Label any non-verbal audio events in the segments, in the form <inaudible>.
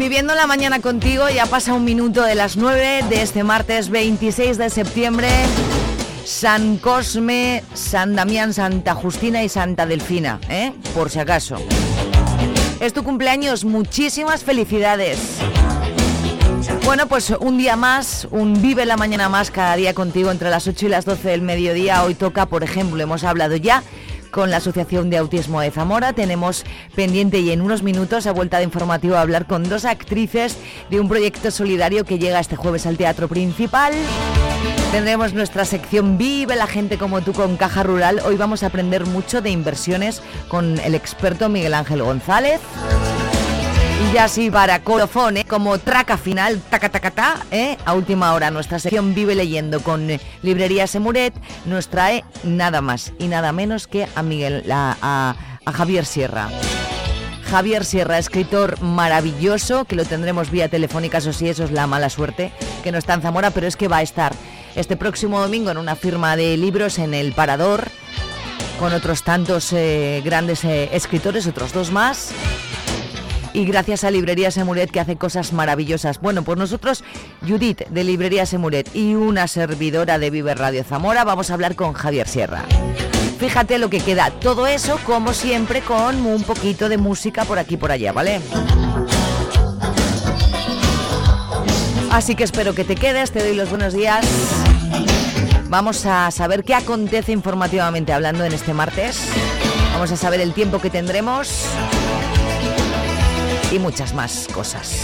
Viviendo la mañana contigo, ya pasa un minuto de las 9 de este martes 26 de septiembre. San Cosme, San Damián, Santa Justina y Santa Delfina, ¿eh? Por si acaso. Es tu cumpleaños, muchísimas felicidades. Bueno, pues un día más, un Vive la Mañana más cada día contigo entre las 8 y las 12 del mediodía. Hoy toca, por ejemplo, hemos hablado ya con la Asociación de Autismo de Zamora. Tenemos pendiente y en unos minutos a vuelta de informativo a hablar con dos actrices de un proyecto solidario que llega este jueves al Teatro Principal. Tendremos nuestra sección Vive la gente como tú con Caja Rural. Hoy vamos a aprender mucho de inversiones con el experto Miguel Ángel González. Y para colofón, ¿eh? como traca final, taca taca ta, ¿eh? a última hora, nuestra sección Vive Leyendo con eh, Librería Semuret nos trae nada más y nada menos que a Miguel, a, a- a Javier Sierra. Javier Sierra, escritor maravilloso, que lo tendremos vía telefónica, eso sí, eso es la mala suerte, que no está en Zamora, pero es que va a estar este próximo domingo en una firma de libros en el Parador, con otros tantos eh, grandes eh, escritores, otros dos más. Y gracias a Librería Semuret que hace cosas maravillosas. Bueno, pues nosotros, Judith de Librería Semuret y una servidora de Vive Radio Zamora, vamos a hablar con Javier Sierra. Fíjate lo que queda. Todo eso, como siempre, con un poquito de música por aquí y por allá, ¿vale? Así que espero que te quedes, te doy los buenos días. Vamos a saber qué acontece informativamente hablando en este martes. Vamos a saber el tiempo que tendremos y muchas más cosas.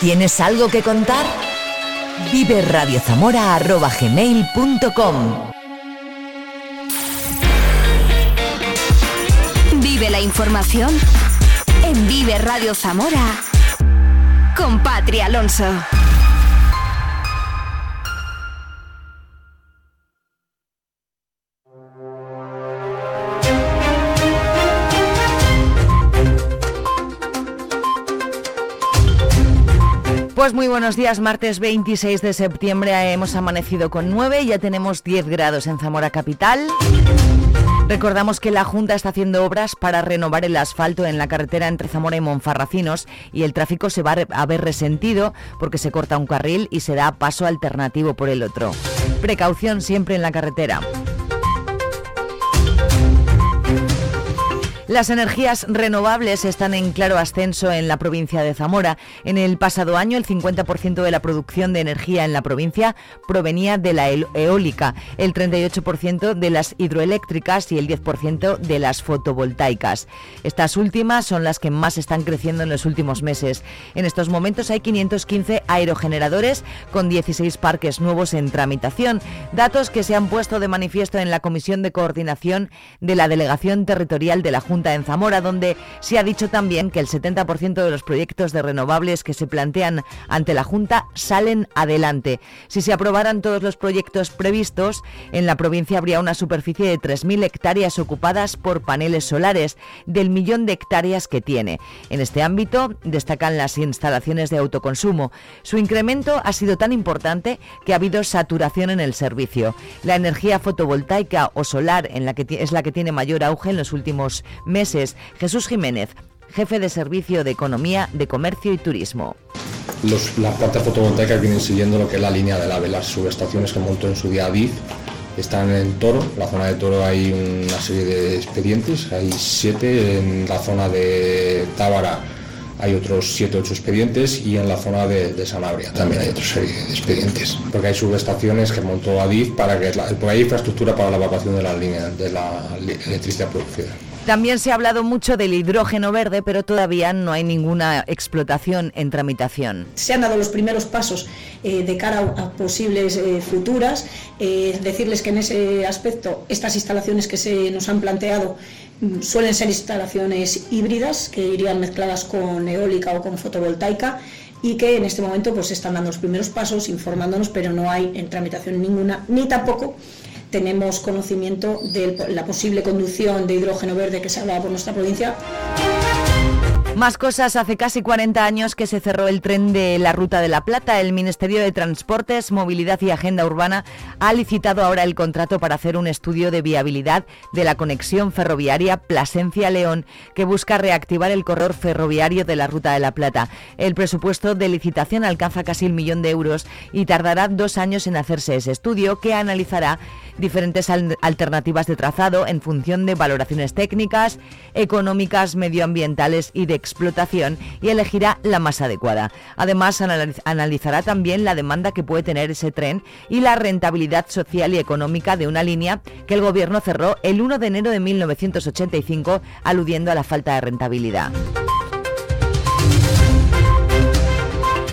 ¿Tienes algo que contar? Vive Vive la información en Vive Radio Zamora con Patri Alonso. Pues muy buenos días, martes 26 de septiembre hemos amanecido con 9, ya tenemos 10 grados en Zamora Capital. Recordamos que la Junta está haciendo obras para renovar el asfalto en la carretera entre Zamora y Monfarracinos y el tráfico se va a ver resentido porque se corta un carril y se da paso alternativo por el otro. Precaución siempre en la carretera. Las energías renovables están en claro ascenso en la provincia de Zamora. En el pasado año, el 50% de la producción de energía en la provincia provenía de la eólica, el 38% de las hidroeléctricas y el 10% de las fotovoltaicas. Estas últimas son las que más están creciendo en los últimos meses. En estos momentos hay 515 aerogeneradores con 16 parques nuevos en tramitación, datos que se han puesto de manifiesto en la Comisión de Coordinación de la Delegación Territorial de la Junta en Zamora, donde se ha dicho también que el 70% de los proyectos de renovables que se plantean ante la Junta salen adelante. Si se aprobaran todos los proyectos previstos, en la provincia habría una superficie de 3.000 hectáreas ocupadas por paneles solares, del millón de hectáreas que tiene. En este ámbito destacan las instalaciones de autoconsumo. Su incremento ha sido tan importante que ha habido saturación en el servicio. La energía fotovoltaica o solar en la que es la que tiene mayor auge en los últimos meses. Jesús Jiménez, jefe de servicio de Economía, de Comercio y Turismo. Los- las plantas fotovoltaicas vienen siguiendo lo que es la línea del AVE, las subestaciones que montó en su día DIF están en Toro, en la zona de Toro hay una serie de expedientes, hay siete, en la zona de Tábara hay otros siete ocho expedientes y en la zona de, Sanabria también hay otra serie de expedientes, porque hay subestaciones que montó Adif para que la- porque hay infraestructura para la evacuación de la línea de la electricidad producida. También se ha hablado mucho del hidrógeno verde, pero todavía no hay ninguna explotación en tramitación. Se han dado los primeros pasos eh, de cara a, posibles eh, futuras. Eh, decirles que en ese aspecto estas instalaciones que se nos han planteado mm, suelen ser instalaciones híbridas que irían mezcladas con eólica o con fotovoltaica y que en este momento pues están dando los primeros pasos informándonos pero no hay en tramitación ninguna ni tampoco tenemos conocimiento de la posible conducción de hidrógeno verde que se habla por nuestra provincia. Más cosas. Hace casi 40 años que se cerró el tren de la Ruta de la Plata. El Ministerio de Transportes, Movilidad y Agenda Urbana ha licitado ahora el contrato para hacer un estudio de viabilidad de la conexión ferroviaria Plasencia-León, que busca reactivar el corredor ferroviario de la Ruta de la Plata. El presupuesto de licitación alcanza casi el millón de euros y tardará dos años en hacerse ese estudio, que analizará diferentes alternativas de trazado en función de valoraciones técnicas, económicas, medioambientales y de explotación y elegirá la más adecuada. Además, analizará también la demanda que puede tener ese tren y la rentabilidad social y económica de una línea que el Gobierno cerró el 1 de enero de 1985, aludiendo a la falta de rentabilidad.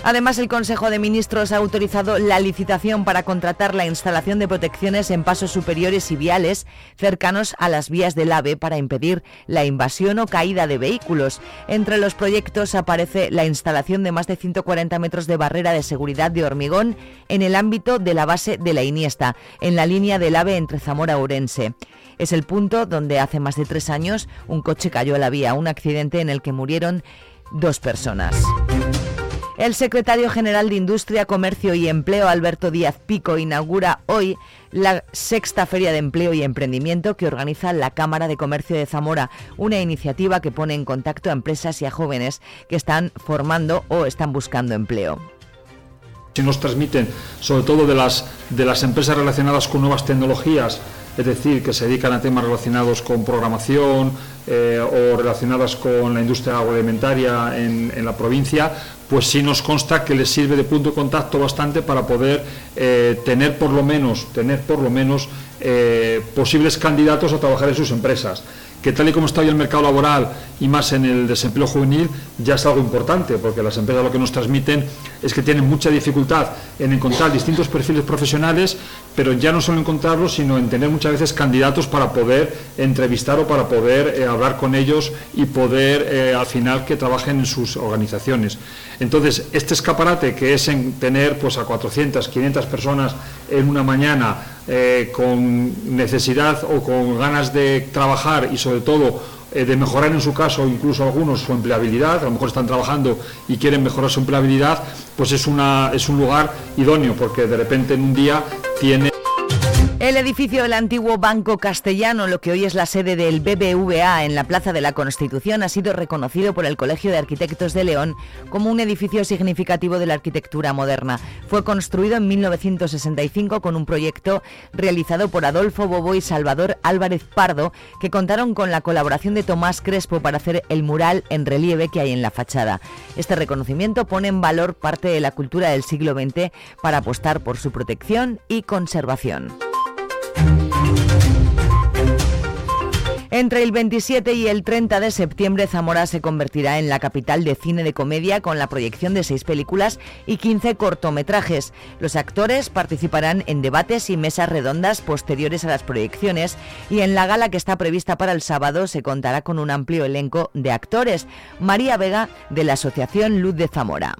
Además, el Consejo de Ministros ha autorizado la licitación para contratar la instalación de protecciones en pasos superiores y viales cercanos a las vías del AVE para impedir la invasión o caída de vehículos. Entre los proyectos aparece la instalación de más de 140 metros de barrera de seguridad de hormigón en el ámbito de la base de la Iniesta, en la línea del AVE entre Zamora y Ourense. Es el punto donde hace más de tres años un coche cayó a la vía, un accidente en el que murieron dos personas. El secretario general de Industria, Comercio y Empleo, Alberto Díaz Pico, inaugura hoy la sexta Feria de Empleo y Emprendimiento que organiza la Cámara de Comercio de Zamora, una iniciativa que pone en contacto a empresas y a jóvenes que están formando o están buscando empleo. Si nos transmiten, sobre todo de las, de las empresas relacionadas con nuevas tecnologías, es decir, que se dedican a temas relacionados con programación eh, o relacionadas con la industria agroalimentaria en, en, la provincia, pues sí nos consta que les sirve de punto de contacto bastante para poder eh, tener por lo menos, tener por lo menos eh, posibles candidatos a trabajar en sus empresas que tal y como está hoy el mercado laboral y más en el desempleo juvenil ya es algo importante, porque las empresas lo que nos transmiten es que tienen mucha dificultad en encontrar distintos perfiles profesionales, pero ya no solo encontrarlos, sino en tener muchas veces candidatos para poder entrevistar o para poder eh, hablar con ellos y poder eh, al final que trabajen en sus organizaciones. Entonces, este escaparate que es en tener pues a 400, 500 personas en una mañana eh, con necesidad o con ganas de trabajar y sobre todo eh, de mejorar en su caso, incluso algunos, su empleabilidad, a lo mejor están trabajando y quieren mejorar su empleabilidad, pues es, una, es un lugar idóneo, porque de repente en un día tiene... El edificio del antiguo Banco Castellano, lo que hoy es la sede del BBVA en la Plaza de la Constitución, ha sido reconocido por el Colegio de Arquitectos de León como un edificio significativo de la arquitectura moderna. Fue construido en 1965 con un proyecto realizado por Adolfo Bobo y Salvador Álvarez Pardo, que contaron con la colaboración de Tomás Crespo para hacer el mural en relieve que hay en la fachada. Este reconocimiento pone en valor parte de la cultura del siglo XX para apostar por su protección y conservación. Entre el 27 y el 30 de septiembre, Zamora se convertirá en la capital de cine de comedia con la proyección de seis películas y 15 cortometrajes. Los actores participarán en debates y mesas redondas posteriores a las proyecciones y en la gala que está prevista para el sábado se contará con un amplio elenco de actores. María Vega, de la Asociación Luz de Zamora.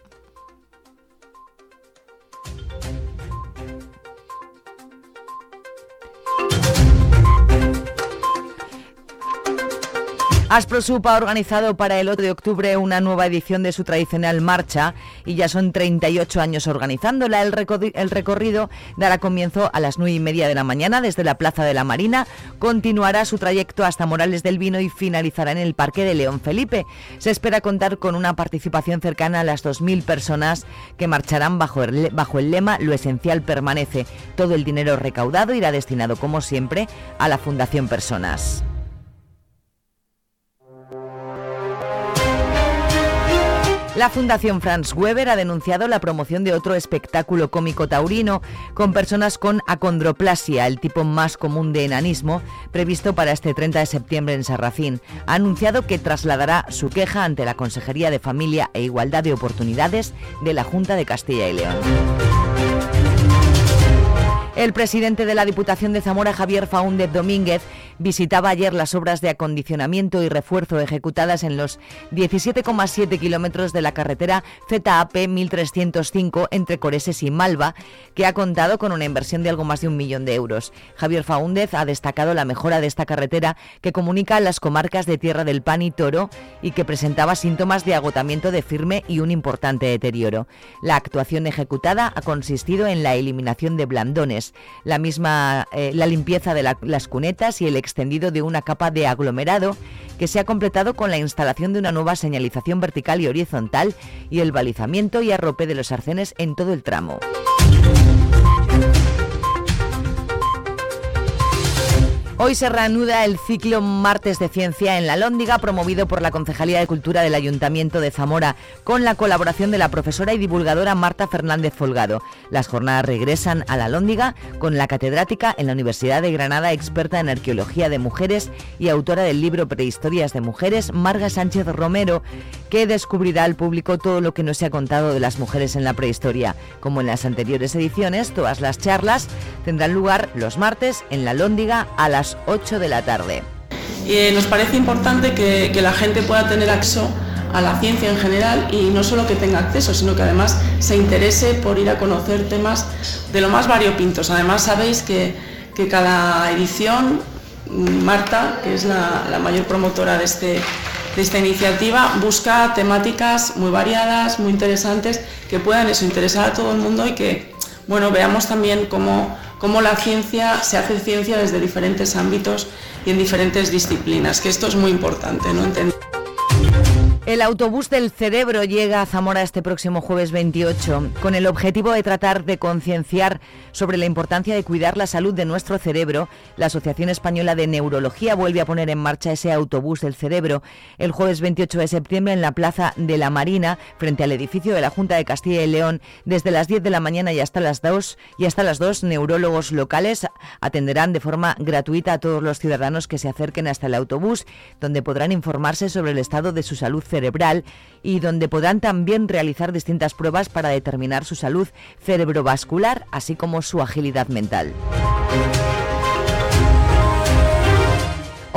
Asprosup ha organizado para el 8 de octubre una nueva edición de su tradicional marcha y ya son 38 años organizándola. El, recorrido dará comienzo a las 9 y media de la mañana desde la Plaza de la Marina, continuará su trayecto hasta Morales del Vino y finalizará en el Parque de León Felipe. Se espera contar con una participación cercana a las 2.000 personas que marcharán bajo el, bajo el lema Lo esencial permanece. Todo el dinero recaudado irá destinado, como siempre, a la Fundación Personas. La Fundación Franz Weber ha denunciado la promoción de otro espectáculo cómico taurino con personas con acondroplasia, el tipo más común de enanismo, previsto para este 30 de septiembre en Sarracín. Ha anunciado que trasladará su queja ante la Consejería de Familia e Igualdad de Oportunidades de la Junta de Castilla y León. El presidente de la Diputación de Zamora, Javier Faúndez Domínguez, visitaba ayer las obras de acondicionamiento y refuerzo ejecutadas en los 17,7 kilómetros de la carretera ZAP 1305 entre Coreses y Malva, que ha contado con una inversión de algo más de un millón de euros. Javier Faúndez ha destacado la mejora de esta carretera que comunica las comarcas de Tierra del Pan y Toro y que presentaba síntomas de agotamiento de firme y un importante deterioro. La actuación ejecutada ha consistido en la eliminación de blandones la misma eh, la limpieza de las cunetas y el extendido de una capa de aglomerado que se ha completado con la instalación de una nueva señalización vertical y horizontal y el balizamiento y arrope de los arcenes en todo el tramo. Hoy se reanuda el ciclo Martes de Ciencia en la Lóndiga, promovido por la Concejalía de Cultura del Ayuntamiento de Zamora, con la colaboración de la profesora y divulgadora Marta Fernández Folgado. Las jornadas regresan a la Lóndiga con la catedrática en la Universidad de Granada, experta en arqueología de mujeres y autora del libro Prehistorias de Mujeres, Marga Sánchez Romero, que descubrirá al público todo lo que no se ha contado de las mujeres en la prehistoria. Como en las anteriores ediciones, todas las charlas tendrán lugar los martes en la Lóndiga a las 8 de la tarde. Eh, nos parece importante que, la gente pueda tener acceso a la ciencia en general y no solo que tenga acceso, sino que además se interese por ir a conocer temas de lo más variopintos. Además sabéis que, cada edición, Marta, que es la, mayor promotora de, este, de esta iniciativa, busca temáticas muy variadas, muy interesantes, que puedan eso, interesar a todo el mundo y que bueno, veamos también cómo cómo la ciencia se hace ciencia desde diferentes ámbitos y en diferentes disciplinas, que esto es muy importante, ¿no? El autobús del cerebro llega a Zamora este próximo jueves 28 con el objetivo de tratar de concienciar sobre la importancia de cuidar la salud de nuestro cerebro. La Asociación Española de Neurología vuelve a poner en marcha ese autobús del cerebro el jueves 28 de septiembre en la Plaza de la Marina frente al edificio de la Junta de Castilla y León desde las 10 de la mañana y hasta las 2 y hasta las 2 neurólogos locales atenderán de forma gratuita a todos los ciudadanos que se acerquen hasta el autobús donde podrán informarse sobre el estado de su salud cerebral cerebral y donde podrán también realizar distintas pruebas para determinar su salud cerebrovascular, así como su agilidad mental.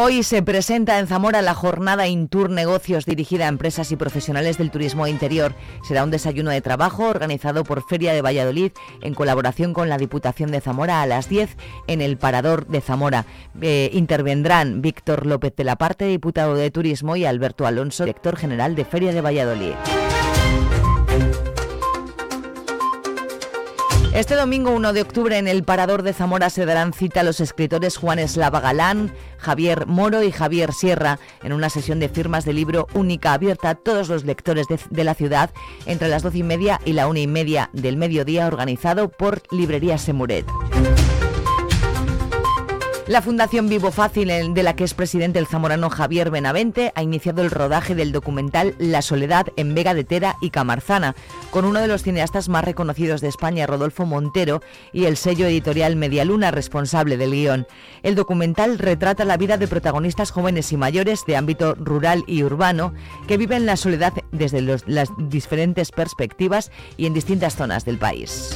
Hoy se presenta en Zamora la jornada Intour Negocios dirigida a empresas y profesionales del turismo interior. Será un desayuno de trabajo organizado por Feria de Valladolid en colaboración con la Diputación de Zamora a las 10 en el Parador de Zamora. Eh, intervendrán Víctor López de la Parte, diputado de Turismo, y Alberto Alonso, director general de Feria de Valladolid. Este domingo 1 de octubre en el Parador de Zamora se darán cita a los escritores Juan Eslava Galán, Javier Moro y Javier Sierra en una sesión de firmas de libro única abierta a todos los lectores de, la ciudad entre las doce y media y la una y media del mediodía organizado por Librería Semuret. La Fundación Vivo Fácil, de la que es presidente el zamorano Javier Benavente, ha iniciado el rodaje del documental La Soledad en Vega de Tera y Camarzana, con uno de los cineastas más reconocidos de España, Rodolfo Montero, y el sello editorial Medialuna, responsable del guion. El documental retrata la vida de protagonistas jóvenes y mayores de ámbito rural y urbano que viven la soledad desde las diferentes perspectivas y en distintas zonas del país.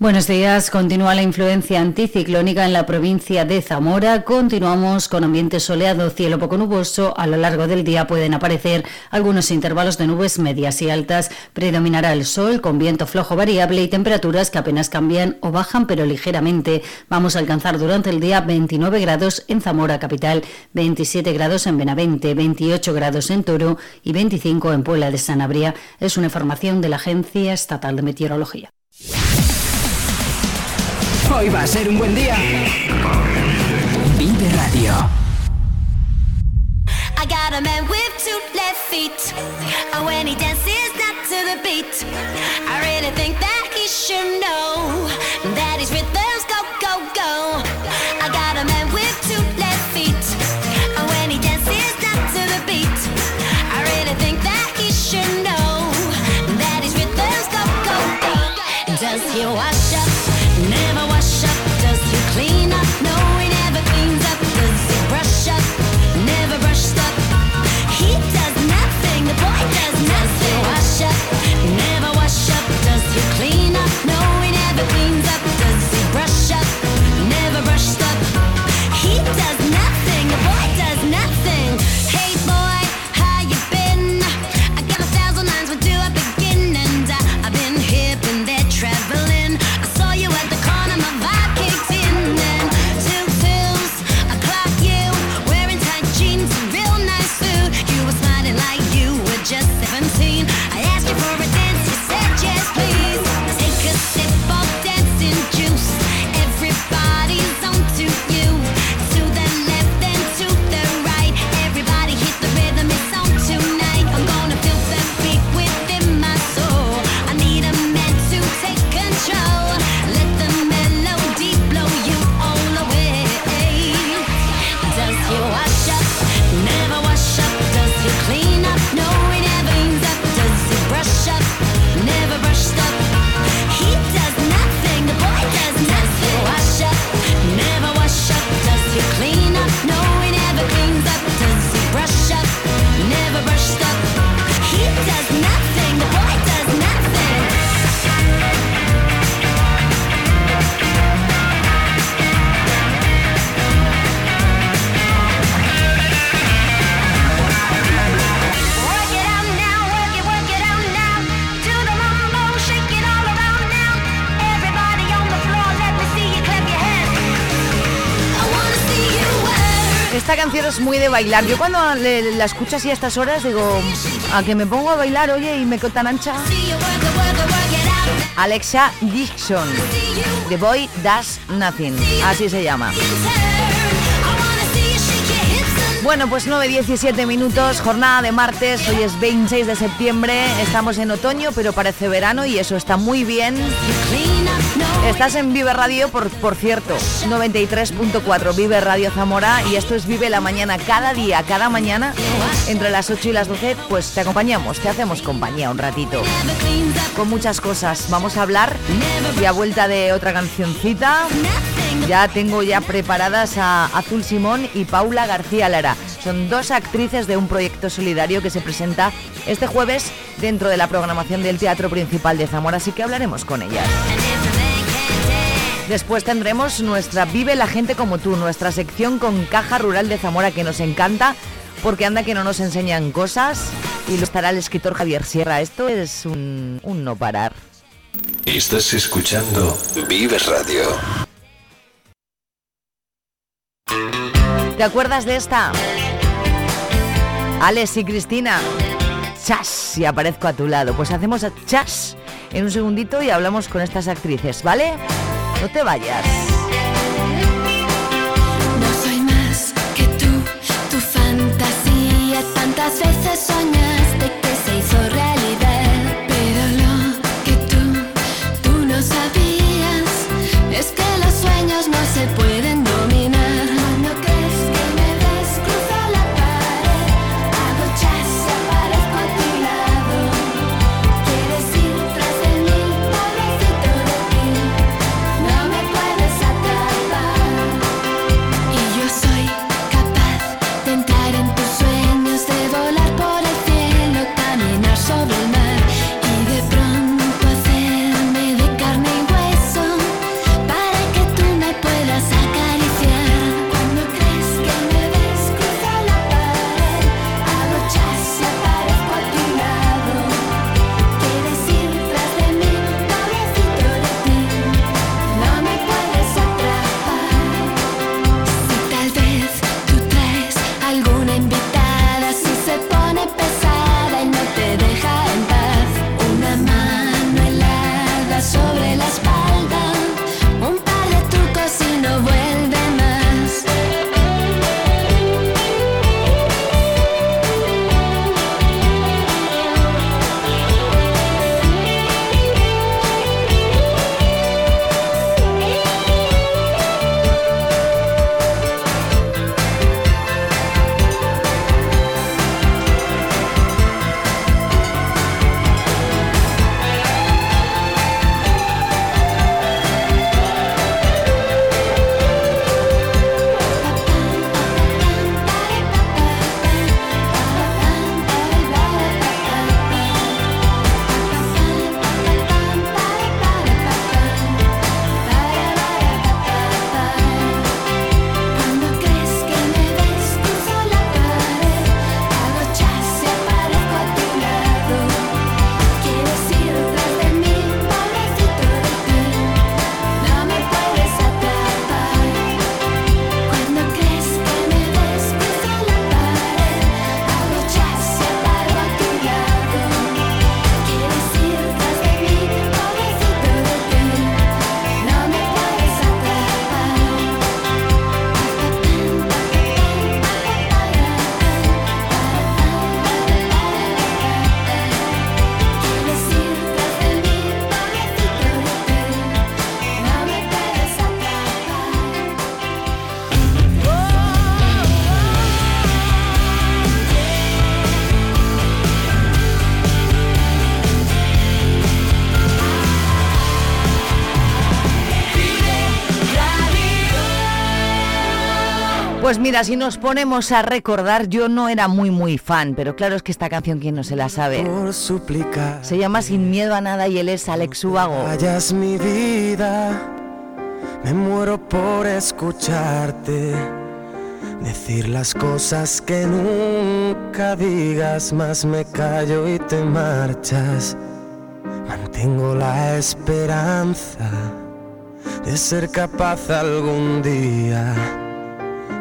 Buenos días. Continúa la influencia anticiclónica en la provincia de Zamora. Continuamos con ambiente soleado, cielo poco nuboso. A lo largo del día pueden aparecer algunos intervalos de nubes medias y altas. Predominará el sol con viento flojo variable y temperaturas que apenas cambian o bajan pero ligeramente. Vamos a alcanzar durante el día 29 grados en Zamora capital, 27 grados en Benavente, 28 grados en Toro y 25 en Puebla de Sanabria. Es una información de la Agencia Estatal de Meteorología. Hoy va a ser un buen día. Vive Radio. I got a man with two left feet. Oh, when he dances not to the beat. I really think that he should know that his rhythms go, go, go. I got a man with two left feet. Oh, when he dances not to the beat, I really think that he should know that his rhythms go, go, go. Does he wash Esta canción es muy de bailar. Yo cuando la escucho así a estas horas digo, a que me pongo a bailar, oye, y me tan ancha. Alexa Dixon, The Boy Does Nothing, así se llama. Bueno, pues 9.17 minutos, jornada de martes, hoy es 26 de septiembre, estamos en otoño, pero parece verano y eso está muy bien. Estás en Vive Radio, por, por cierto, 93.4 Vive Radio Zamora y esto es Vive la Mañana, cada día, cada mañana, entre las 8 y las 12, pues te acompañamos, te hacemos compañía un ratito. Con muchas cosas, vamos a hablar y a vuelta de otra cancioncita. Ya tengo ya preparadas a Azul Simón y Paula García Lara. Son dos actrices de un proyecto solidario que se presenta este jueves dentro de la programación del Teatro Principal de Zamora, así que hablaremos con ellas. Después tendremos nuestra Vive la gente como tú, nuestra sección con Caja Rural de Zamora que nos encanta porque anda que no nos enseñan cosas y lo estará el escritor Javier Sierra. Esto es un, un no parar. Estás escuchando Vive Radio. ¿Te acuerdas de esta? Alex y Cristina. Chas, y aparezco a tu lado. Pues hacemos a chas en un segundito y hablamos con estas actrices, ¿vale? No te vayas. No soy más que tú, tu fantasía. Tantas veces soñaste mira, si nos ponemos a recordar, yo no era muy muy fan, pero claro es que esta canción quién no se la sabe. Se llama Sin miedo a nada y él es Alex Ubago. Callas mi vida, me muero por escucharte. Decir las cosas que nunca digas, más me callo y te marchas. Mantengo la esperanza de ser capaz algún día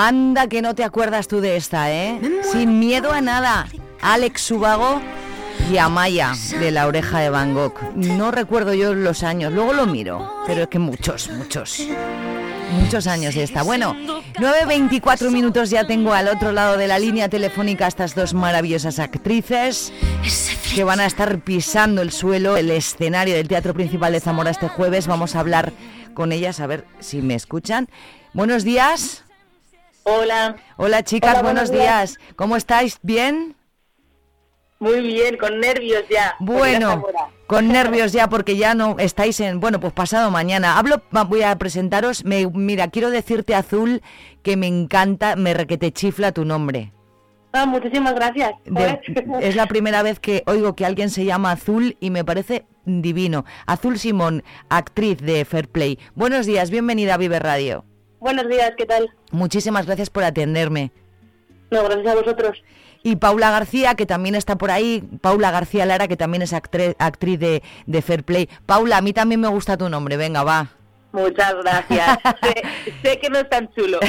Anda que no te acuerdas tú de esta, ¿eh? Sin miedo a nada. Alex Subago y Amaya de la oreja de Van Gogh. No recuerdo yo los años, luego lo miro, pero es que muchos, muchos. Muchos años de esta. Bueno, 9.24 minutos ya tengo al otro lado de la línea telefónica a estas dos maravillosas actrices que van a estar pisando el suelo, el escenario del Teatro Principal de Zamora este jueves. Vamos a hablar con ellas a ver si me escuchan. Buenos días. Hola. Hola chicas, Hola, buenos, buenos días. días. ¿Cómo estáis? ¿Bien? Muy bien, con nervios ya. Bueno, con nervios ya porque ya no estáis en, bueno, pues pasado mañana. Hablo, voy a presentaros, me, mira, quiero decirte Azul que me encanta, me requete chifla tu nombre. Ah, muchísimas gracias. De- es la primera vez que oigo que alguien se llama Azul y me parece divino. Azul Simón, actriz de Fair Play. Buenos días, bienvenida a Vive Radio. Buenos días, ¿qué tal? Muchísimas gracias por atenderme. No, gracias a vosotros. Y Paula García, que también está por ahí, Paula García Lara, que también es actriz de, de Fair Play. Paula, a mí también me gusta tu nombre, venga, va. Muchas gracias. <laughs> sé, sé que no es tan chulo. <laughs>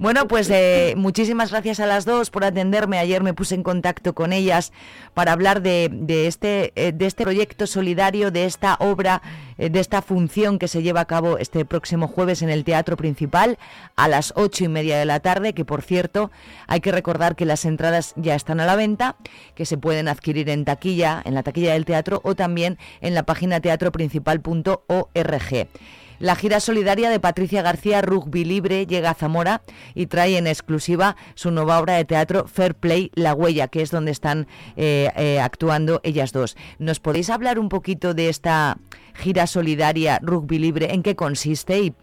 Bueno, pues eh, muchísimas gracias a las dos por atenderme. Ayer me puse en contacto con ellas para hablar de, de este, eh, de este proyecto solidario, de esta obra, de esta función que se lleva a cabo este próximo jueves en el Teatro Principal a las ocho y media de la tarde, que por cierto hay que recordar que las entradas ya están a la venta, que se pueden adquirir en taquilla, en la taquilla del teatro o también en la página teatroprincipal.org. La gira solidaria de Patricia García Rugby Libre llega a Zamora y trae en exclusiva su nueva obra de teatro Fair Play La Huella, que es donde están eh, eh, actuando ellas dos. ¿Nos podéis hablar un poquito de esta gira solidaria Rugby Libre? ¿En qué consiste? Y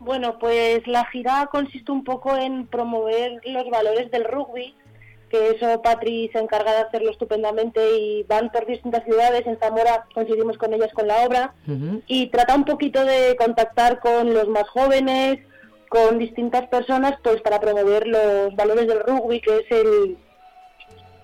Bueno, pues la gira consiste un poco en promover los valores del rugby, que eso Patri se encarga de hacerlo estupendamente y van por distintas ciudades. En Zamora coincidimos con ellas con la obra y trata un poquito de contactar con los más jóvenes, con distintas personas, pues para promover los valores del rugby, que es el,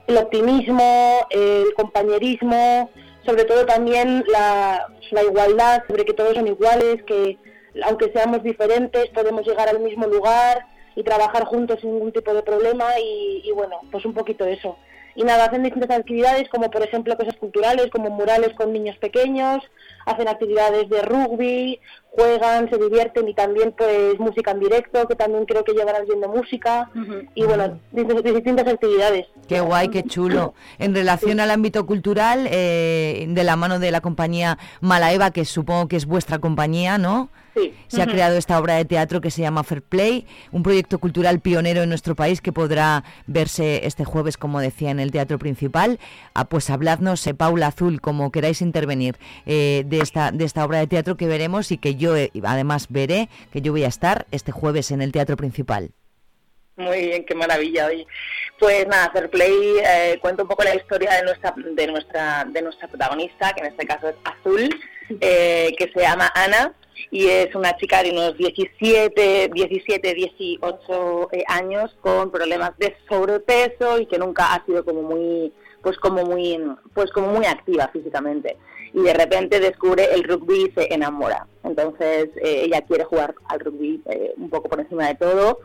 el optimismo, el compañerismo, sobre todo también la, la igualdad, sobre que todos son iguales, que aunque seamos diferentes podemos llegar al mismo lugar, y trabajar juntos sin ningún tipo de problema y, y bueno, pues un poquito eso. Y nada, hacen distintas actividades como por ejemplo cosas culturales, como murales con niños pequeños, hacen actividades de rugby, juegan, se divierten y también pues música en directo, que también creo que llevarán viendo música y bueno, distintas, distintas actividades. Qué guay, qué chulo. En relación al ámbito cultural, eh, de la mano de la compañía Malaeva, que supongo que es vuestra compañía, ¿no? Sí. Se ha creado esta obra de teatro que se llama Fair Play, un proyecto cultural pionero en nuestro país que podrá verse este jueves, como decía, en el teatro principal. Ah, pues habladnos, eh, Paula Azul, como queráis intervenir eh, de, esta, de esta obra de teatro que veremos y que yo eh, además veré, que yo voy a estar este jueves en el teatro principal. Muy bien, qué maravilla. Oye. Pues nada, Fair Play eh, cuenta un poco la historia de nuestra, de nuestra, de nuestra protagonista, que en este caso es Azul, eh, que se llama Ana y es una chica de unos 17, 17, 18 eh, años con problemas de sobrepeso y que nunca ha sido como muy, pues como muy, pues como muy activa físicamente. Y de repente descubre el rugby y se enamora. Entonces eh, ella quiere jugar al rugby eh, un poco por encima de todo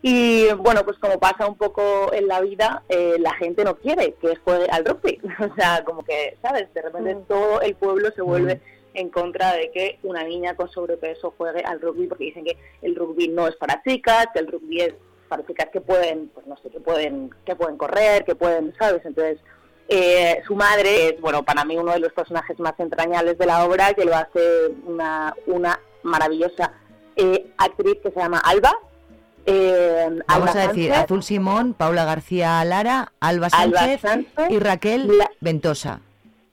y bueno, pues como pasa un poco en la vida, eh, la gente no quiere que juegue al rugby. <laughs> O sea, como que, ¿sabes? De repente todo el pueblo se vuelve en contra de que una niña con sobrepeso juegue al rugby porque dicen que el rugby no es para chicas, que el rugby es para chicas que pueden, pues no sé, que pueden, que pueden correr, que pueden, ¿sabes? Entonces, eh, su madre es, bueno, para mí uno de los personajes más entrañables de la obra, que lo hace una, una maravillosa eh, actriz que se llama Alba, eh, Vamos Alba a decir, Sánchez. Azul Simón, Paula García Lara, Alba Alba Sánchez, Sánchez, y Raquel Ventosa.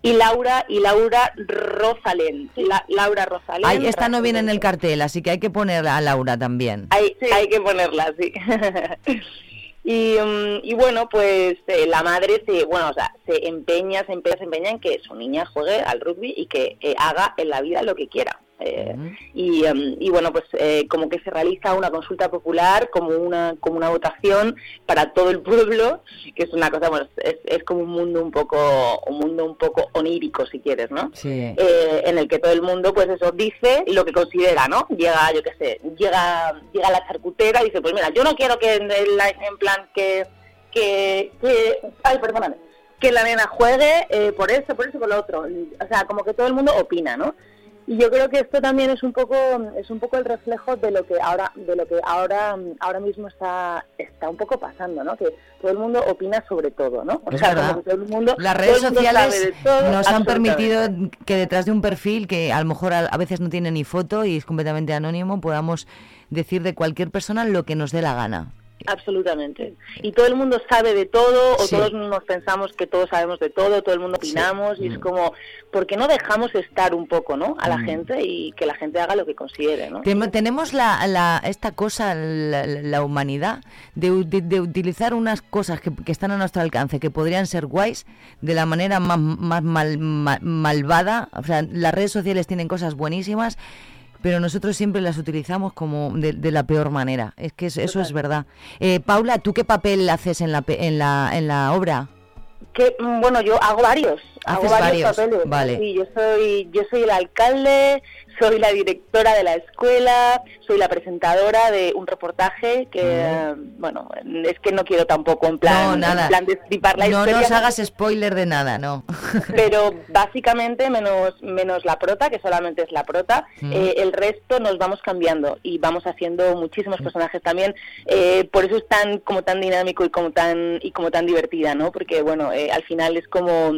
Y Laura y Laura Rosalén. La- Laura Rosalén. Ay, esta no viene en el cartel, así que hay que ponerla a Laura también. Hay, hay que ponerla, sí. <laughs> y, mm, y bueno, pues eh, la madre se, bueno, o sea, se empeña, se empeña, se empeña en que su niña juegue al rugby y que eh, haga en la vida lo que quiera. Eh, y, em, y bueno, pues eh, como que se realiza una consulta popular, como una como una votación para todo el pueblo, que es una cosa, bueno, es, es como un mundo un poco un mundo un poco onírico, si quieres, ¿no? Sí. eh, en el que todo el mundo pues eso dice lo que considera no llega yo qué sé llega llega la charcutera y dice pues mira yo no quiero que en, en plan que que, que ay perdóname que la nena juegue eh, por eso por eso por lo otro o sea como que todo el mundo opina no y yo creo que esto también es un poco es un poco el reflejo de lo que ahora de lo que ahora ahora mismo está está un poco pasando no que todo el mundo opina sobre todo no o Es sea verdad. todo el mundo Las redes sociales todo, nos han permitido que detrás de un perfil que a lo mejor a, a veces no tiene ni foto y es completamente anónimo, podamos decir de cualquier persona lo que nos dé la gana. Absolutamente. Y todo el mundo sabe de todo, o Sí. todos nos pensamos que todos sabemos de todo, todo el mundo opinamos, y es como, ¿por qué no dejamos estar un poco, ¿no? A la Mm. gente y que la gente haga lo que considere, ¿no? Tenemos la, la- esta cosa, la, humanidad, de, u- de- de utilizar unas cosas que, que están a nuestro alcance, que podrían ser guays, de la manera más, más mal- ma- malvada. O sea, las redes sociales tienen cosas buenísimas, pero nosotros siempre las utilizamos como de, de la peor manera. Es que es- eso es verdad. Eh, Paula, ¿tú qué papel haces en la, en la, en la obra? Que, mm, bueno, yo hago varios. Hago varios, papeles. vale. Sí, yo soy, yo soy el alcalde, soy la directora de la escuela, soy la presentadora de un reportaje que, eh, bueno, es que no quiero tampoco en plan, no, nada. en plan destripar la no historia. nos hagas spoiler de nada, no. <laughs> pero básicamente menos menos la prota que solamente es la prota Mm. eh, el resto nos vamos cambiando y vamos haciendo muchísimos personajes también eh, por eso es tan como tan dinámico y como tan y como tan divertida no porque bueno eh, al final es como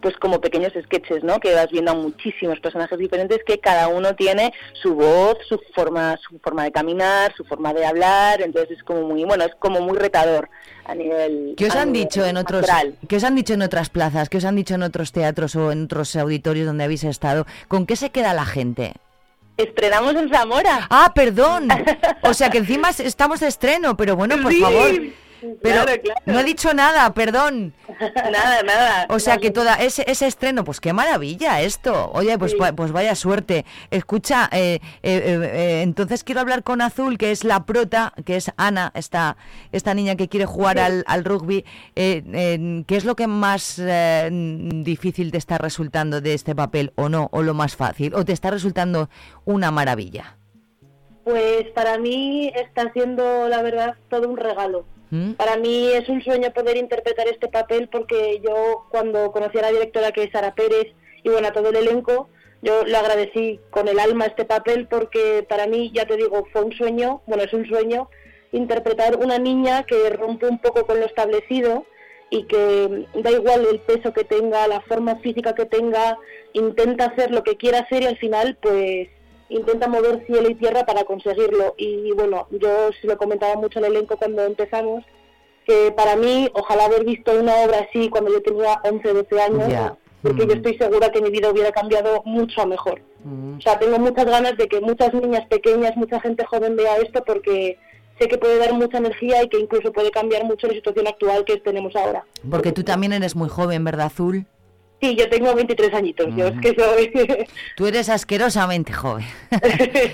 pues como pequeños sketches, ¿no? Que vas viendo a muchísimos personajes diferentes que cada uno tiene su voz, su forma, su forma de caminar, su forma de hablar, entonces es como muy, bueno, es como muy retador a nivel. ¿Qué os han dicho en otros qué os han dicho en otras plazas? ¿Qué os han dicho en otros teatros o en otros auditorios donde habéis estado? ¿Con qué se queda la gente? Estrenamos en Zamora. Ah, perdón. O sea que encima es- estamos de estreno, pero bueno, por Sí, favor. Pero claro, claro. no he dicho nada, perdón. <laughs> nada, nada. O sea que toda ese, ese estreno, pues qué maravilla esto. Oye, pues, Sí. pues vaya suerte. Escucha, eh, eh, eh, entonces quiero hablar con Azul, que es la prota, que es Ana, esta, esta niña que quiere jugar al, al rugby. Eh, eh, ¿Qué es lo que más eh, difícil te está resultando de este papel o no? ¿O lo más fácil? ¿O te está resultando una maravilla? Pues para mí está siendo, la verdad, todo un regalo. Para mí es un sueño poder interpretar este papel porque yo cuando conocí a la directora que es Sara Pérez y bueno, a todo el elenco, yo le agradecí con el alma este papel porque para mí, ya te digo, fue un sueño, bueno, es un sueño interpretar una niña que rompe un poco con lo establecido y que da igual el peso que tenga, la forma física que tenga, intenta hacer lo que quiera hacer y al final pues intenta mover cielo y tierra para conseguirlo. Y bueno, yo se lo comentaba mucho al elenco cuando empezamos, que para mí, ojalá haber visto una obra así cuando yo tenía 11, 12 años, porque yo Mm. estoy segura que mi vida hubiera cambiado mucho a mejor. O sea, tengo muchas ganas de que muchas niñas pequeñas, mucha gente joven vea esto porque sé que puede dar mucha energía y que incluso puede cambiar mucho la situación actual que tenemos ahora. Porque tú también eres muy joven, ¿verdad, Azul? Sí, yo tengo 23 añitos, yo es que soy... <laughs> Tú eres asquerosamente joven. <laughs>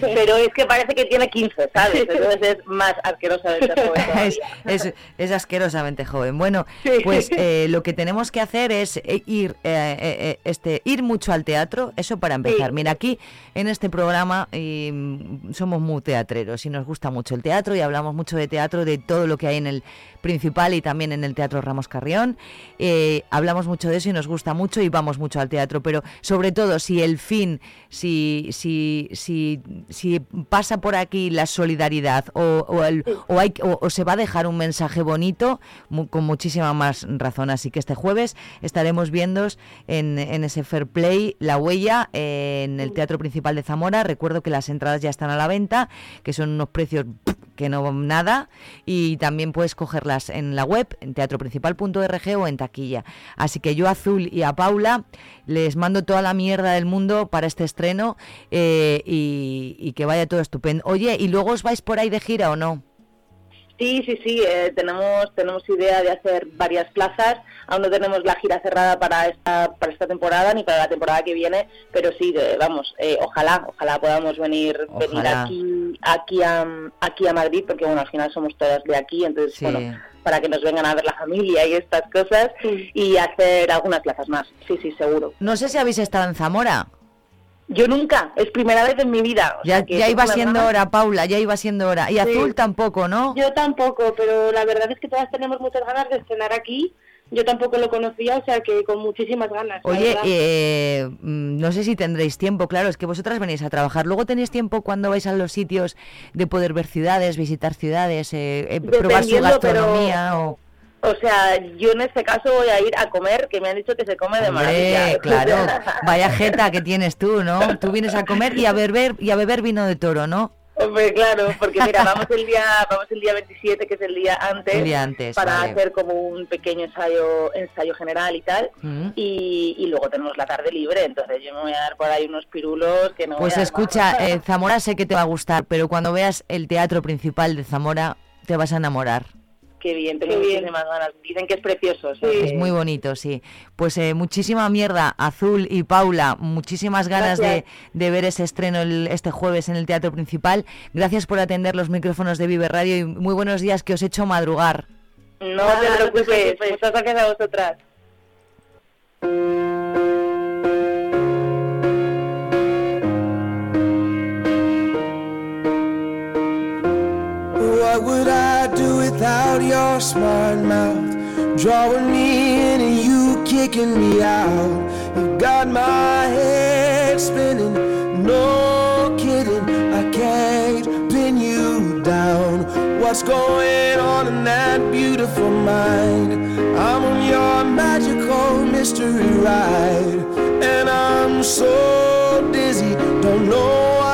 Pero es que parece que tiene 15, ¿sabes? <laughs> Entonces es más asquerosa de ser joven es, es- es asquerosamente joven. Bueno, pues eh, lo que tenemos que hacer es eh, ir, eh, eh, eh, este, ir mucho al teatro, eso para empezar. Mira, aquí en este programa eh, somos muy teatreros y nos gusta mucho el teatro y hablamos mucho de teatro, de todo lo que hay en el principal y también en el Teatro Ramos Carrión. Eh, hablamos mucho de eso y nos gusta mucho y vamos mucho al teatro, pero sobre todo si el fin, si, si, si, si pasa por aquí la solidaridad o, o, el- o hay, o, o se va a dejar un mensaje bonito, mu- con muchísima más razón. Así que este jueves estaremos viendo en, en ese Fair Play La Huella eh, en el Teatro Principal de Zamora. Recuerdo que las entradas ya están a la venta, que son unos precios que no nada y también puedes cogerlas en la web en teatroprincipal.org o en taquilla. Así que yo a Azul y a Paula les mando toda la mierda del mundo para este estreno eh, y, y que vaya todo estupendo. Oye, ¿y luego os vais por ahí de gira o no? Sí, sí, sí, eh, tenemos tenemos idea de hacer varias plazas. Aún no tenemos la gira cerrada para esta para esta temporada ni para la temporada que viene, pero sí, de- vamos, eh, ojalá, ojalá podamos venir venir aquí aquí a aquí a Madrid, porque bueno, al final somos todas de aquí, entonces Sí. bueno, para que nos vengan a ver la familia y estas cosas y hacer algunas plazas más. Sí, sí, seguro. No sé si habéis estado en Zamora. Yo nunca, es primera vez en mi vida. o Ya, sea que ya iba siendo ganas. hora, Paula, ya iba siendo hora. Y Sí. Azul tampoco, ¿no? Yo tampoco, pero la verdad es que todas tenemos muchas ganas de estrenar aquí. Yo tampoco lo conocía, o sea que con muchísimas ganas. Oye, eh, mm, no sé si tendréis tiempo, claro, es que vosotras venís a trabajar. Luego tenéis tiempo cuando vais a los sitios de poder ver ciudades, visitar ciudades, eh, eh, probar su pero- gastronomía o... O sea, yo en este caso voy a ir a comer, que me han dicho que se come de maravilla. claro, <laughs> vaya jeta que tienes tú, ¿no? Tú vienes a comer y a beber y a beber vino de toro, ¿no? Hombre, claro, porque mira, vamos el día vamos el día 27, que es el día antes, El día antes, para vale. hacer como un pequeño ensayo ensayo general y tal, Mm. y, y luego tenemos la tarde libre, entonces yo me voy a dar por ahí unos pirulos que no Pues escucha, eh, Zamora sé que te va a gustar, pero cuando veas el teatro principal de Zamora te vas a enamorar. Qué bien, tengo Qué bien. ganas. Dicen que es precioso. sea Es muy bonito, sí. Pues eh, muchísima mierda, Azul y Paula, muchísimas ganas de, ver ese estreno el- este jueves en el Teatro Principal. Gracias por atender los micrófonos de Vive Radio y muy buenos días que os he hecho madrugar. No no te preocupes, preocupes. muchas gracias a vosotras. What would I do without your smart mouth? Drawing me in and you kicking me out. You got my head spinning, no kidding. I can't pin you down. What's going on in that beautiful mind? I'm on your magical mystery ride, and I'm so dizzy, don't know what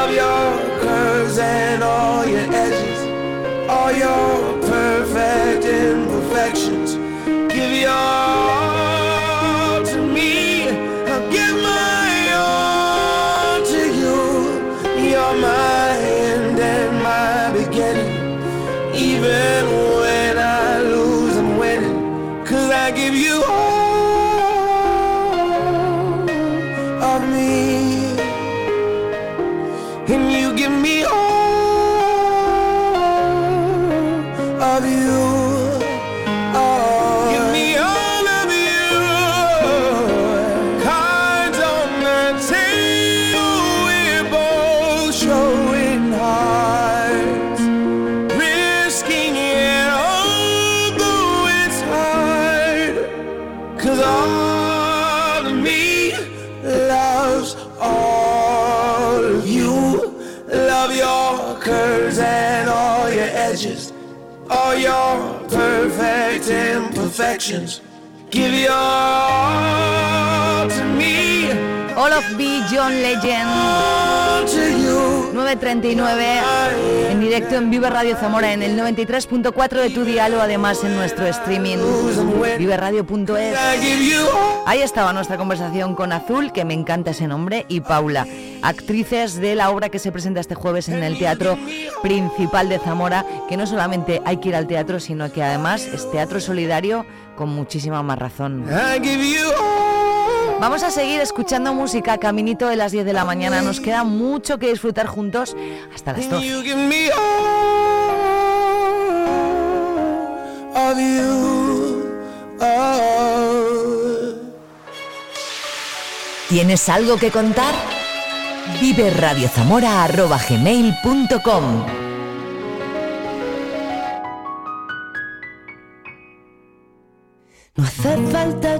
Love your curves and all your edges, all your perfect imperfections. Give your imperfections. Give your all to me. All of B, John Legend. 9.39 en directo en Vive Radio Zamora en el 93.4 de tu diálogo, además en nuestro streaming viveradio.es. Ahí estaba nuestra conversación con Azul, que me encanta ese nombre, y Paula, actrices de la obra que se presenta este jueves en el Teatro Principal de Zamora, que no solamente hay que ir al teatro, sino que además es teatro solidario con muchísima más razón. Vamos a seguir escuchando música caminito de las 10 de la mañana. Nos queda mucho que disfrutar juntos hasta las 12. You give me all of you. Oh. ¿Tienes algo que contar? Vive No hace falta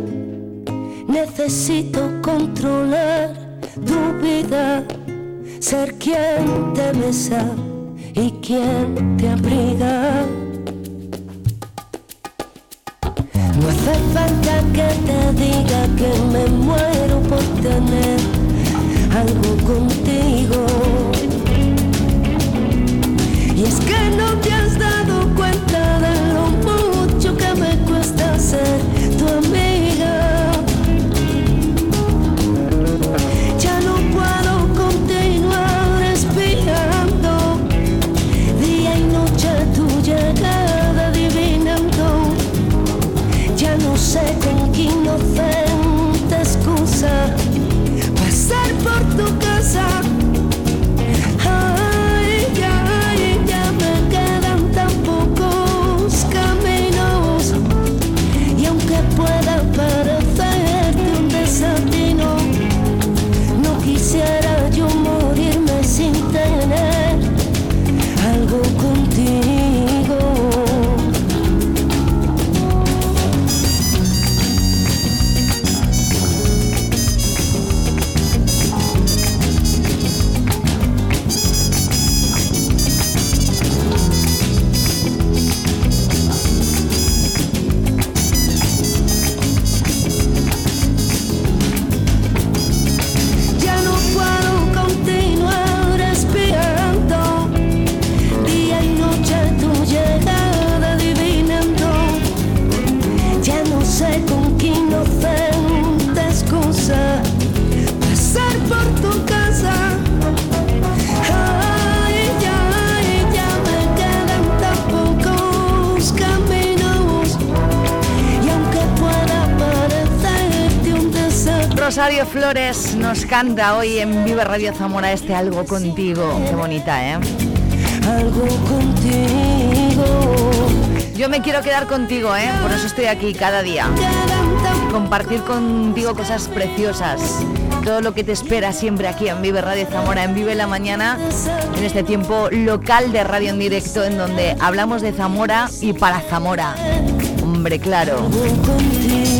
Necesito controlar tu vida, ser quien te besa y quien te abriga. No hace falta que te diga que me muero por tener algo contigo. Y es que no te has dado cuenta de lo mucho que me cuesta ser Flores nos canta hoy en Vive Radio Zamora este Algo Contigo. Qué bonita, ¿eh? Algo contigo. Yo me quiero quedar contigo, ¿eh? Por eso estoy aquí cada día. Compartir contigo cosas preciosas. Todo lo que te espera siempre aquí en Vive Radio Zamora, en Vive la Mañana, en este tiempo local de radio en directo, en donde hablamos de Zamora y para Zamora. Hombre, claro. Algo contigo.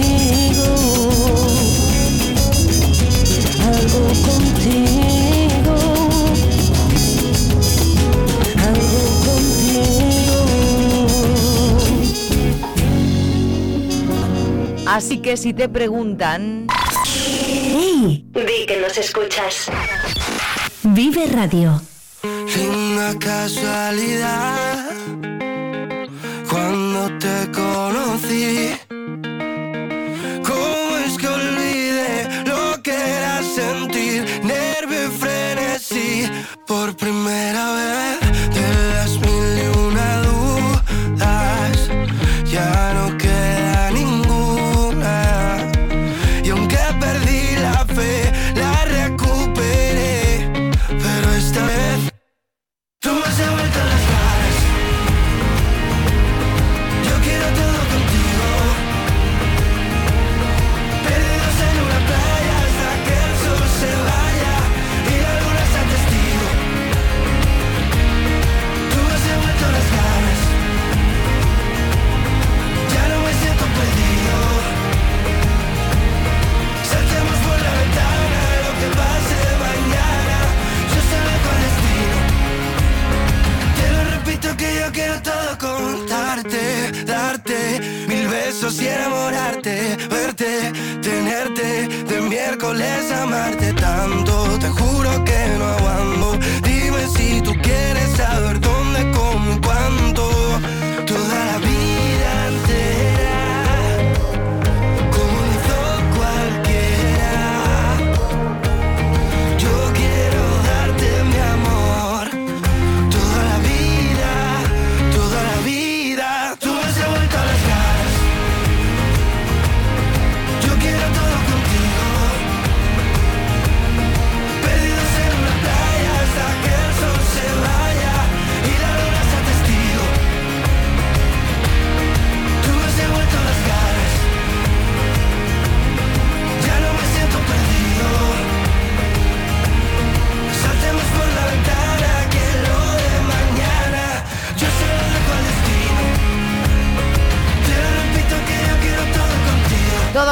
Algo contigo. Así que si te preguntan... ¡Hey! Di que nos escuchas. Vive Radio. Linda casualidad cuando te conocí.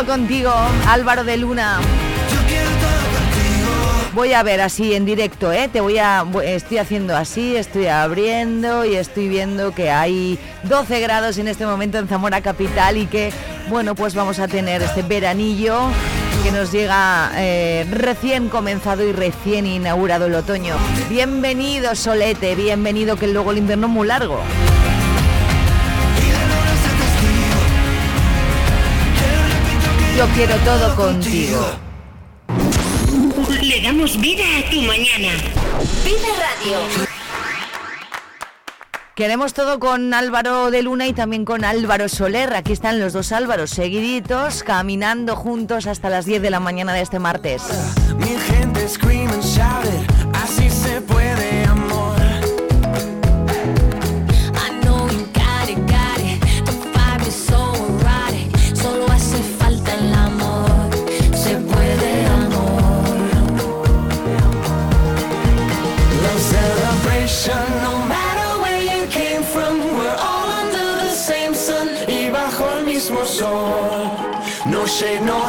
Contigo, Álvaro de Luna. Voy a ver así en directo, ¿eh? Te voy a, estoy haciendo así, estoy abriendo y estoy viendo que hay 12 grados en este momento en Zamora capital y que, bueno, pues vamos a tener este veranillo que nos llega eh, recién comenzado y recién inaugurado el otoño. Bienvenido Solete, bienvenido que luego el invierno es muy largo. Yo quiero todo contigo. Le damos vida a tu mañana. Vive Radio. Queremos todo con Álvaro de Luna y también con Álvaro Soler. Aquí están los dos Álvaros seguiditos, caminando juntos hasta las 10 de la mañana de este martes. Mi gente scream and shout it. Así se puede, shade, no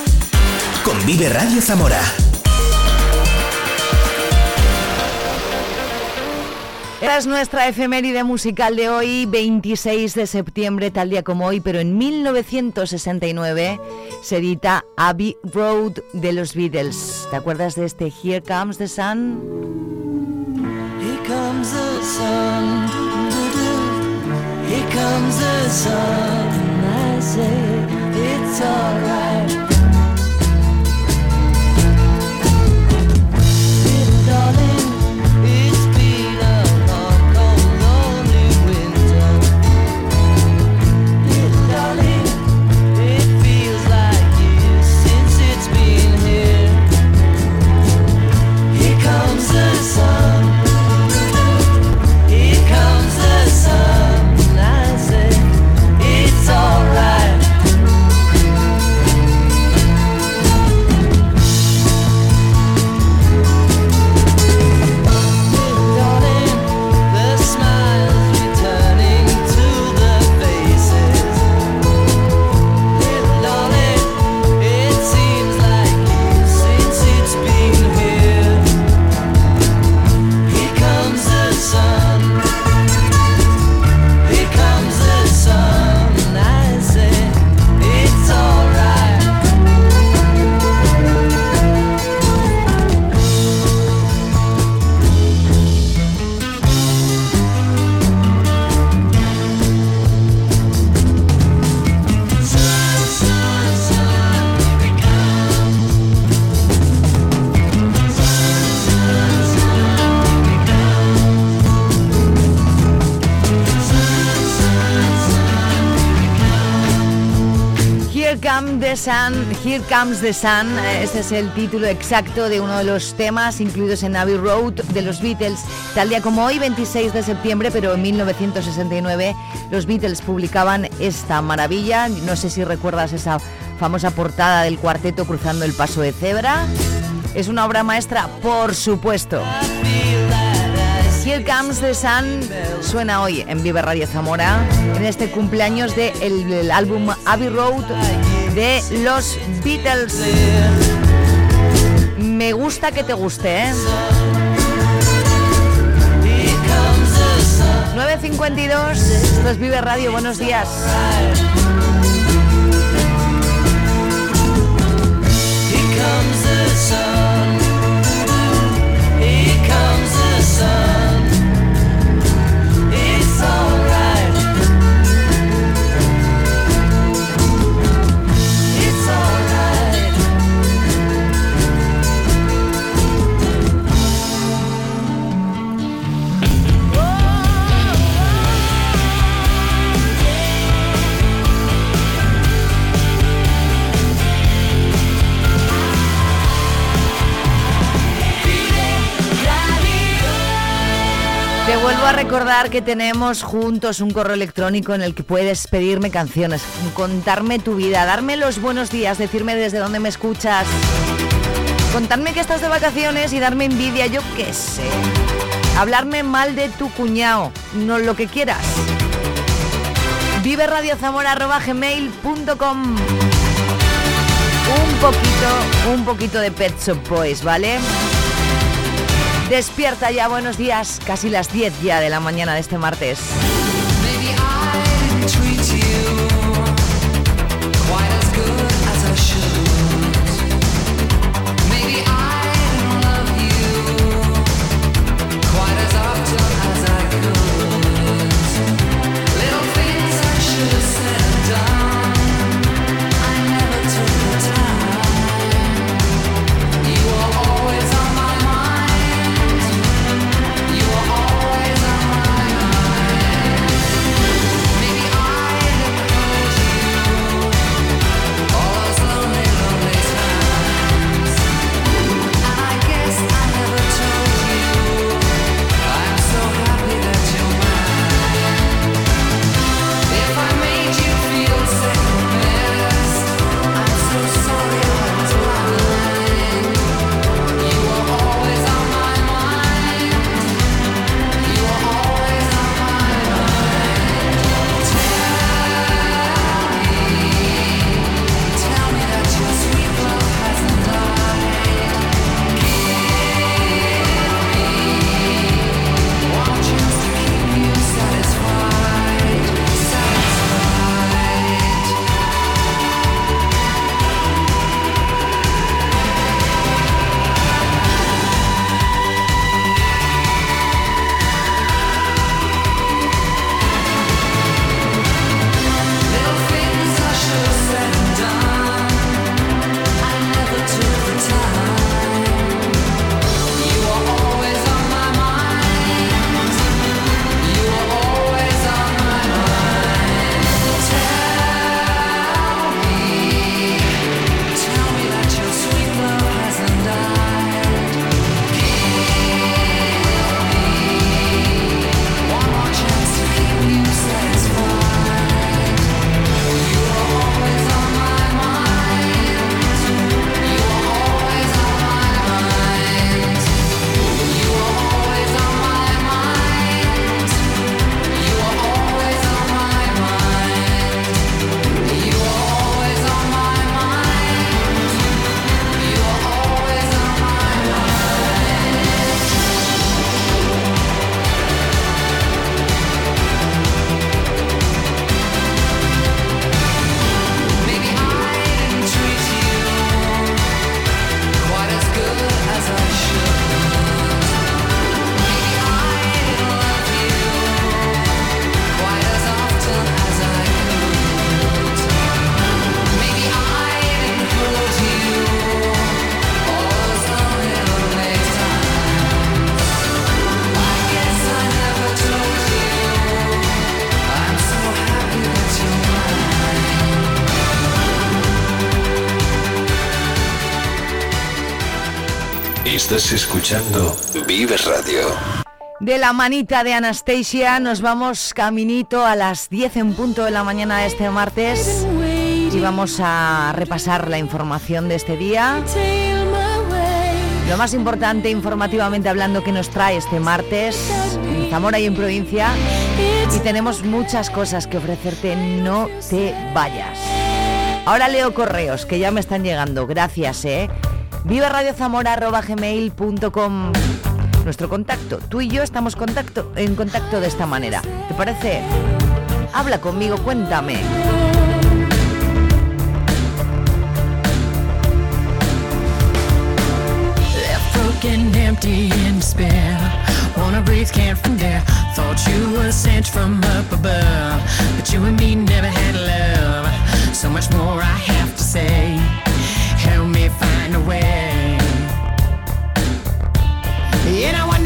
con Vive Radio Zamora. Esta es nuestra efeméride musical de hoy, 26 de septiembre, tal día como hoy, pero en 1969 se edita Abbey Road de los Beatles. ¿Te acuerdas de este Here Comes the Sun? Here comes the sun. Here comes the sun. I say it's alright. Sun, Here Comes the Sun, eh, este es el título exacto de uno de los temas incluidos en Abbey Road de los Beatles. Tal día como hoy, 26 de septiembre, pero en 1969, los Beatles publicaban esta maravilla. No sé si recuerdas esa famosa portada del cuarteto cruzando el paso de cebra. Es una obra maestra, por supuesto. Here Comes the Sun suena hoy en Vive Radio Zamora en este cumpleaños del de el álbum Abbey Road de los Beatles. Me gusta que te guste, ¿eh? 9.52, esto es Vive Radio, buenos días. Recordar que tenemos juntos un correo electrónico en el que puedes pedirme canciones, contarme tu vida, darme los buenos días, decirme desde dónde me escuchas, contarme que estás de vacaciones y darme envidia, yo qué sé. Hablarme mal de tu cuñado, no lo que quieras. Vive radiozamora.gmail.com Un poquito, un poquito de Pet Shop Boys, ¿vale? Despierta ya, buenos días, casi las 10 ya de la mañana de este martes. Estás escuchando Vive Radio. De la manita de Anastasia nos vamos caminito a las 10 en punto de la mañana de este martes y vamos a repasar la información de este día. Lo más importante informativamente hablando que nos trae este martes en Zamora y en provincia y tenemos muchas cosas que ofrecerte, no te vayas. Ahora leo correos que ya me están llegando, gracias, ¿eh? Viva Radio gmail.com Nuestro contacto, tú y yo estamos contacto, en contacto de esta manera. ¿Te parece? Habla conmigo, cuéntame. Broken, empty and despair. Wanna breathe, can't from there. Thought you were sent from up above, but you and me never had love. So much more I have to say. help me find a way. And I want